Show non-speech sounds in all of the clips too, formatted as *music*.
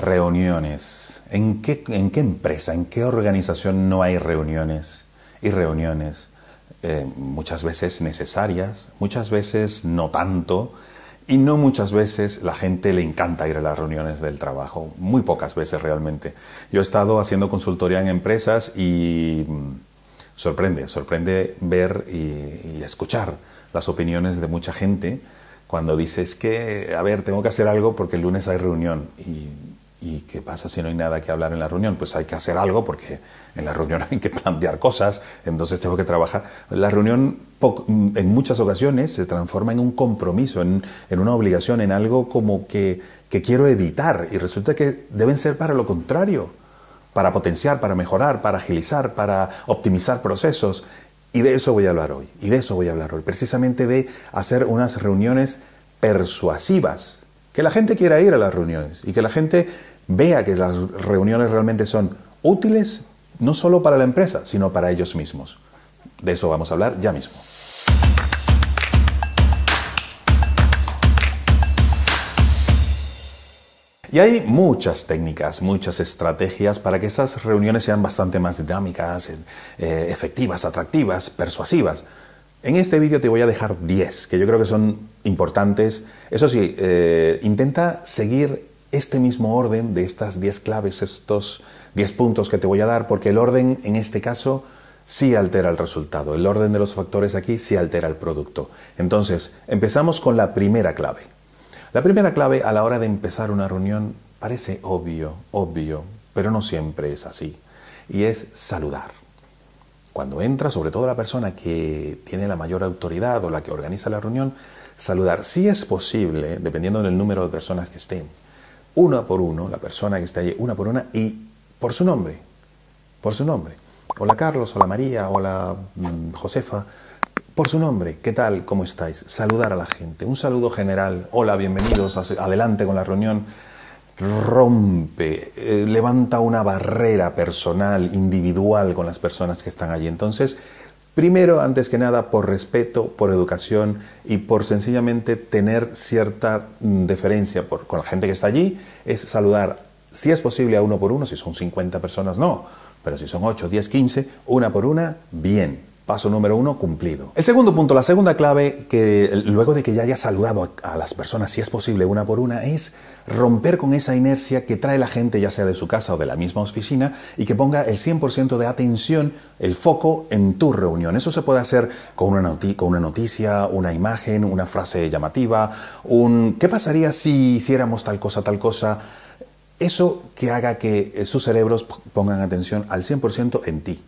Reuniones. ¿En qué, ¿En qué empresa, en qué organización no hay reuniones? Y reuniones eh, muchas veces necesarias, muchas veces no tanto, y no muchas veces la gente le encanta ir a las reuniones del trabajo, muy pocas veces realmente. Yo he estado haciendo consultoría en empresas y mm, sorprende, sorprende ver y, escuchar las opiniones de mucha gente cuando dices que, a ver, tengo que hacer algo porque el lunes hay reunión. ¿Y qué pasa si no hay nada que hablar en la reunión? Pues hay que hacer algo porque en la reunión *laughs* hay que plantear cosas, entonces tengo que trabajar. La reunión en muchas ocasiones se transforma en un compromiso, en, una obligación, en algo como que, que quiero evitar y resulta que deben ser para lo contrario, para potenciar, para mejorar, para agilizar, para optimizar procesos. Y de eso voy a hablar hoy, y de eso voy a hablar hoy, precisamente de hacer unas reuniones persuasivas, que la gente quiera ir a las reuniones y que la gente vea que las reuniones realmente son útiles no solo para la empresa, sino para ellos mismos. De eso vamos a hablar ya mismo. Y hay muchas técnicas, muchas estrategias para que esas reuniones sean bastante más dinámicas, eh, efectivas, atractivas, persuasivas. En este vídeo te voy a dejar 10, que yo creo que son importantes. Eso sí, eh, intenta seguir este mismo orden de estas 10 claves, estos 10 puntos que te voy a dar, porque el orden en este caso sí altera el resultado. El orden de los factores aquí sí altera el producto. Entonces, empezamos con la primera clave. La primera clave a la hora de empezar una reunión parece obvio, obvio, pero no siempre es así. Y es saludar. Cuando entra, sobre todo la persona que tiene la mayor autoridad o la que organiza la reunión, saludar. Si es posible, dependiendo del número de personas que estén, uno por uno, la persona que está allí, una por una, y por su nombre, por su nombre. Hola Carlos, hola María, hola mm, Josefa, por su nombre, ¿qué tal? ¿Cómo estáis? Saludar a la gente, un saludo general, hola, bienvenidos, adelante con la reunión, rompe, eh, levanta una barrera personal, individual con las personas que están allí. Entonces, Primero, antes que nada, por respeto, por educación y por sencillamente tener cierta mm, deferencia por, con la gente que está allí, es saludar, si es posible, a uno por uno, si son 50 personas, no, pero si son 8, 10, 15, una por una, bien. Paso número uno, cumplido. El segundo punto, la segunda clave, que luego de que ya haya saludado a, las personas, si es posible, una por una, es romper con esa inercia que trae la gente, ya sea de su casa o de la misma oficina, y que ponga el 100% de atención, el foco en tu reunión. Eso se puede hacer con una, con una noticia, una imagen, una frase llamativa, un ¿qué pasaría si hiciéramos tal cosa, tal cosa? Eso que haga que sus cerebros pongan atención al 100% en ti,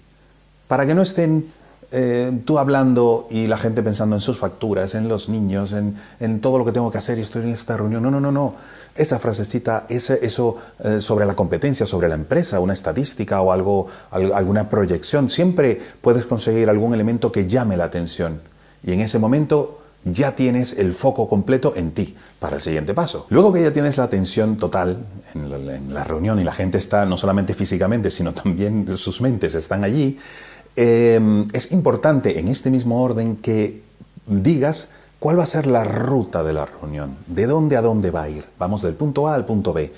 para que no estén eh, tú hablando y la gente pensando en sus facturas, en los niños, en, todo lo que tengo que hacer y estoy en esta reunión. No, no, no, no. Esa frasecita, ese, eso eh, sobre la competencia, sobre la empresa, una estadística o algo, alguna proyección, siempre puedes conseguir algún elemento que llame la atención. Y en ese momento ya tienes el foco completo en ti para el siguiente paso. Luego que ya tienes la atención total en en la reunión y la gente está no solamente físicamente, sino también sus mentes están allí, Em, es importante en este mismo orden que digas cuál va a ser la ruta de la reunión, de dónde a dónde va a ir. Vamos del punto A al punto B.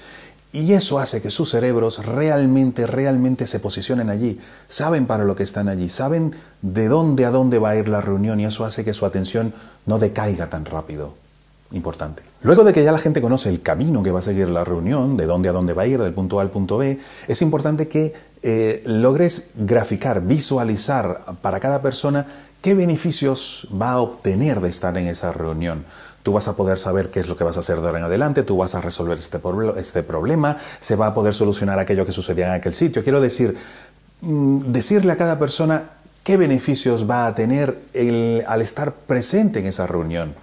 Y eso hace que sus cerebros realmente, realmente se posicionen allí, saben para lo que están allí, saben de dónde a dónde va a ir la reunión y eso hace que su atención no decaiga tan rápido. Luego de que ya la gente conoce el camino que va a seguir la reunión, de dónde a dónde va a ir, del punto A al punto B, es importante que eh, logres graficar, visualizar para cada persona qué beneficios va a obtener de estar en esa reunión. Tú vas a poder saber qué es lo que vas a hacer de ahora en adelante, tú vas a resolver este, este problema, se va a poder solucionar aquello que sucedía en aquel sitio. Quiero decir, mm, decirle a cada persona qué beneficios va a tener al estar presente en esa reunión.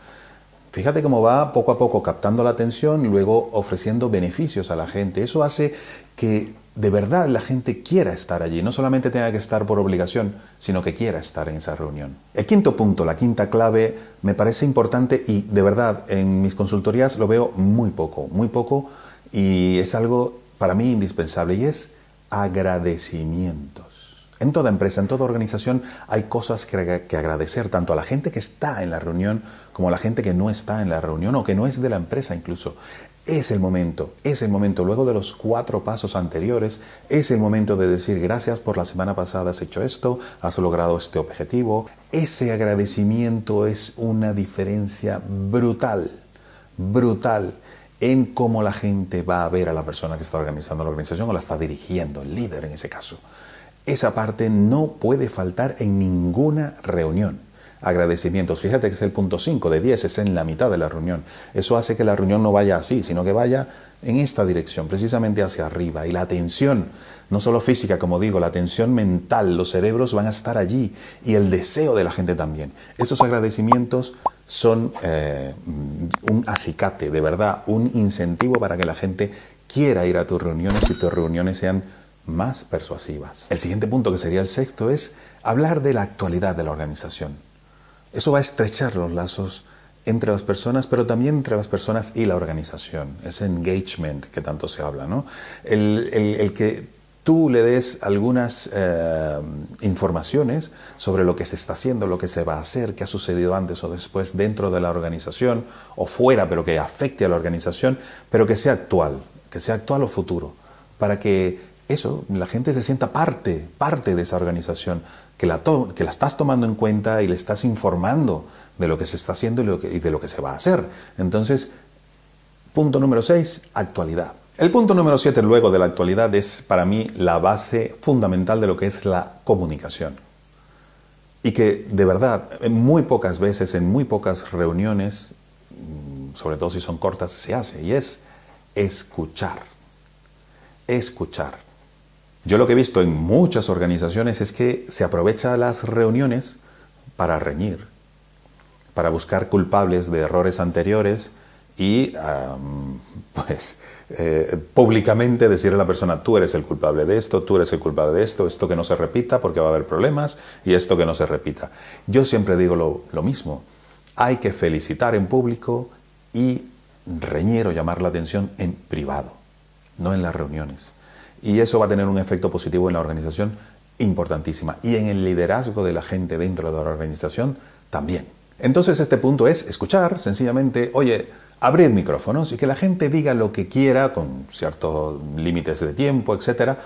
Fíjate cómo va poco a poco captando la atención y luego ofreciendo beneficios a la gente. Eso hace que de verdad la gente quiera estar allí, no solamente tenga que estar por obligación, sino que quiera estar en esa reunión. El quinto punto, la quinta clave, me parece importante y de verdad en mis consultorías lo veo muy poco, muy poco y es algo para mí indispensable y es agradecimientos. En toda empresa, en toda organización hay cosas que, agradecer tanto a la gente que está en la reunión como a la gente que no está en la reunión o que no es de la empresa incluso. es el momento, es el momento, luego de los cuatro pasos anteriores, es el momento de decir gracias por la semana pasada has hecho esto, has logrado este objetivo. Ese agradecimiento es una diferencia brutal, brutal en cómo la gente va a ver a la persona que está organizando la organización o la está dirigiendo, el líder en ese caso. Esa parte no puede faltar en ninguna reunión agradecimientos. Fíjate que es el punto 5 de 10, es en la mitad de la reunión. Eso hace que la reunión no vaya así, sino que vaya en esta dirección, precisamente hacia arriba. Y la atención, no solo física, como digo, la atención mental, los cerebros van a estar allí y el deseo de la gente también. Esos agradecimientos son eh, un acicate, de verdad, un incentivo para que la gente quiera ir a tus reuniones y tus reuniones sean más persuasivas. El siguiente punto, que sería el sexto, es hablar de la actualidad de la organización. Eso va a estrechar los lazos entre las personas, pero también entre las personas y la organización, ese engagement que tanto se habla, ¿no? El, que tú le des algunas eh, informaciones sobre lo que se está haciendo, lo que se va a hacer, qué ha sucedido antes o después dentro de la organización o fuera, pero que afecte a la organización, pero que sea actual, que sea actual o futuro, para que eso, la gente se sienta parte, parte de esa organización, que la, que la estás tomando en cuenta y le estás informando de lo que se está haciendo y, de lo que se va a hacer. Entonces, punto número 6, actualidad. El punto número 7 luego de la actualidad es para mí la base fundamental de lo que es la comunicación. Y que de verdad, en muy pocas veces, en muy pocas reuniones, mm, sobre todo si son cortas, se hace. Y es escuchar. Escuchar. Yo lo que he visto en muchas organizaciones es que se aprovecha las reuniones para reñir, para buscar culpables de errores anteriores y *laughs* pues eh, públicamente decirle a la persona tú eres el culpable de esto, tú eres el culpable de esto, esto que no se repita porque va a haber problemas y esto que no se repita. Yo siempre digo lo, lo mismo, hay que felicitar en público y reñir o llamar la atención en privado, no en las reuniones. Y eso va a tener un efecto positivo en la organización importantísima. Y en el liderazgo de la gente dentro de la organización también. Entonces este punto es escuchar, sencillamente, oye, abrir micrófonos y que la gente diga lo que quiera con ciertos límites de tiempo, etcétera,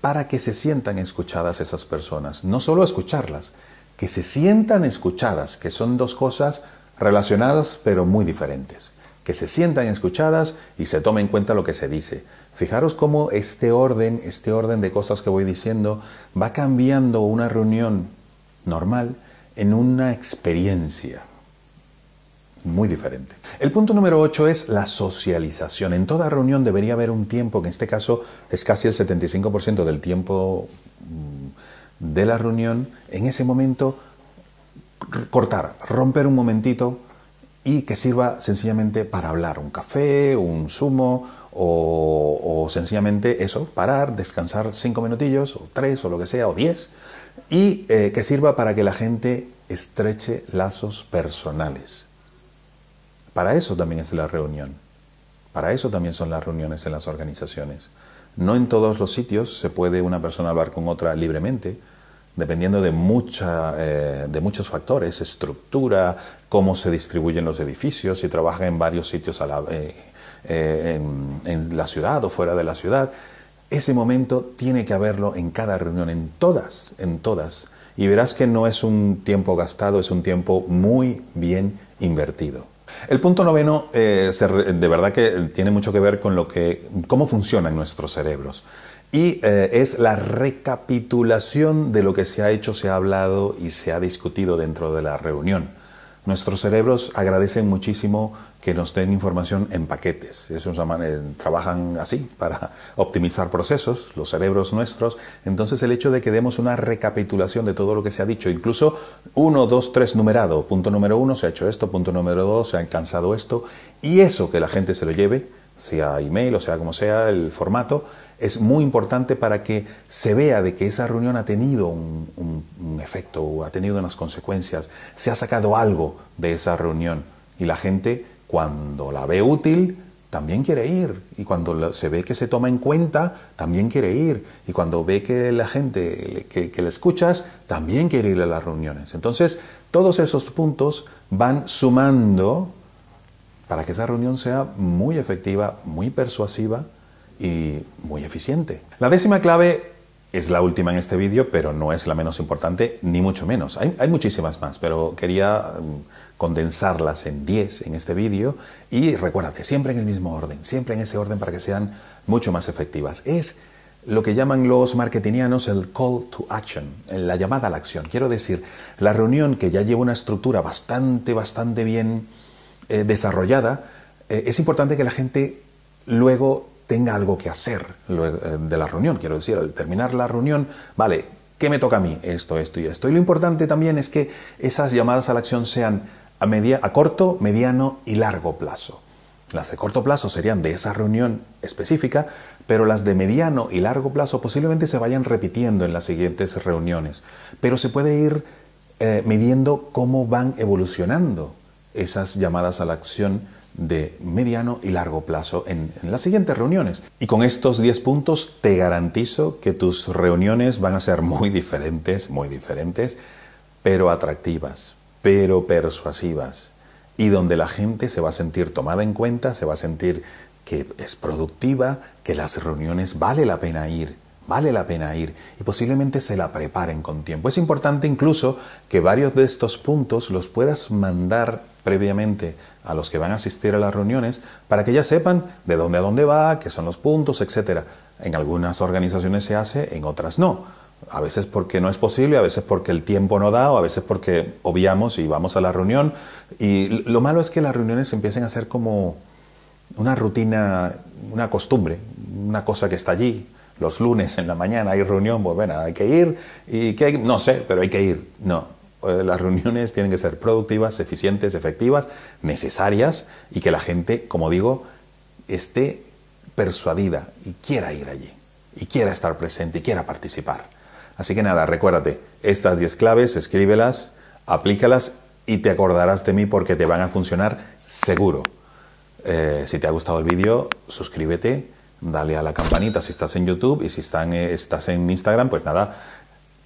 para que se sientan escuchadas esas personas. No solo escucharlas, que se sientan escuchadas, que son dos cosas relacionadas pero muy diferentes. Que se sientan escuchadas y se tome en cuenta lo que se dice. Fijaros cómo este orden, este orden de cosas que voy diciendo, va cambiando una reunión normal en una experiencia muy diferente. El punto número 8 es la socialización. En toda reunión debería haber un tiempo, que en este caso es casi el 75% del tiempo mm, de la reunión, en ese momento cortar, romper un momentito y que sirva sencillamente para hablar, un café, un zumo, o, sencillamente eso, parar, descansar cinco minutillos, o tres, o lo que sea, o diez, y eh, que sirva para que la gente estreche lazos personales. Para eso también es la reunión. Para eso también son las reuniones en las organizaciones. No en todos los sitios se puede una persona hablar con otra libremente, dependiendo de, mucha, eh, de muchos factores, estructura, cómo se distribuyen los edificios, si trabaja en varios sitios a la, eh, eh, en, la ciudad o fuera de la ciudad. Ese momento tiene que haberlo en cada reunión, en todas, en todas. Y verás que no es un tiempo gastado, es un tiempo muy bien invertido. El punto noveno eh, de verdad que tiene mucho que ver con lo que, cómo funcionan nuestros cerebros. Y eh, es la recapitulación de lo que se ha hecho, se ha hablado y se ha discutido dentro de la reunión. Nuestros cerebros agradecen muchísimo que nos den información en paquetes. trabajan así para *laughs* optimizar procesos, los cerebros nuestros. Entonces el hecho de que demos una recapitulación de todo lo que se ha dicho, incluso uno, dos, tres numerado, punto número uno se ha hecho esto, punto número dos se ha alcanzado esto, y eso que la gente se lo lleve, sea email o sea como sea el formato, es muy importante para que se vea de que esa reunión ha tenido un, un, efecto, ha tenido unas consecuencias, se ha sacado algo de esa reunión. Y la gente cuando la ve útil también quiere ir. Y cuando se ve que se toma en cuenta también quiere ir. Y cuando ve que la gente que, que le escuchas también quiere ir a las reuniones. Entonces todos esos puntos van sumando para que esa reunión sea muy efectiva, muy persuasiva y muy eficiente. La décima clave es la última en este vídeo, pero no es la menos importante, ni mucho menos. Hay, muchísimas más, pero quería mm, condensarlas en 10 en este vídeo y recuérdate, siempre en el mismo orden, siempre en ese orden para que sean mucho más efectivas. Es lo que llaman los marketingianos el call to action, la llamada a la acción. Quiero decir, la reunión que ya lleva una estructura bastante, bastante bien eh, desarrollada, eh, es importante que la gente luego tenga algo que hacer eh, de la reunión. Quiero decir, al terminar la reunión, vale, ¿qué me toca a mí? Esto, esto y esto. Y lo importante también es que esas llamadas a la acción sean a, media, a corto, mediano y largo plazo. Las de corto plazo serían de esa reunión específica, pero las de mediano y largo plazo posiblemente se vayan repitiendo en las siguientes reuniones. Pero se puede ir eh, midiendo cómo van evolucionando esas llamadas a la acción de mediano y largo plazo en, las siguientes reuniones. Y con estos 10 puntos te garantizo que tus reuniones van a ser muy diferentes, muy diferentes, pero atractivas, pero persuasivas, y donde la gente se va a sentir tomada en cuenta, se va a sentir que es productiva, que las reuniones vale la pena ir, vale la pena ir y posiblemente se la preparen con tiempo. Es importante incluso que varios de estos puntos los puedas mandar previamente a los que van a asistir a las reuniones para que ya sepan de dónde a dónde va, qué son los puntos, etc. En algunas organizaciones se hace, en otras no. A veces porque no es posible, a veces porque el tiempo no da, o a veces porque obviamos y vamos a la reunión. Y lo malo es que las reuniones empiecen a ser como una rutina, una costumbre, una cosa que está allí. Los lunes en la mañana hay reunión, pues bueno, hay que ir y que no sé, pero hay que ir. No, eh, las reuniones tienen que ser productivas, eficientes, efectivas, necesarias y que la gente, como digo, esté persuadida y quiera ir allí, y quiera estar presente y quiera participar. Así que nada, recuérdate, estas 10 claves, escríbelas, aplícalas y te acordarás de mí porque te van a funcionar seguro. Eh, si te ha gustado el vídeo, suscríbete, dale a la campanita si estás en YouTube y si eh, estás en Instagram, pues nada,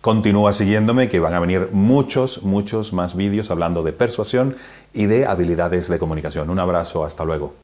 Continúa siguiéndome que van a venir muchos, muchos más vídeos hablando de persuasión y de habilidades de comunicación. Un abrazo, hasta luego.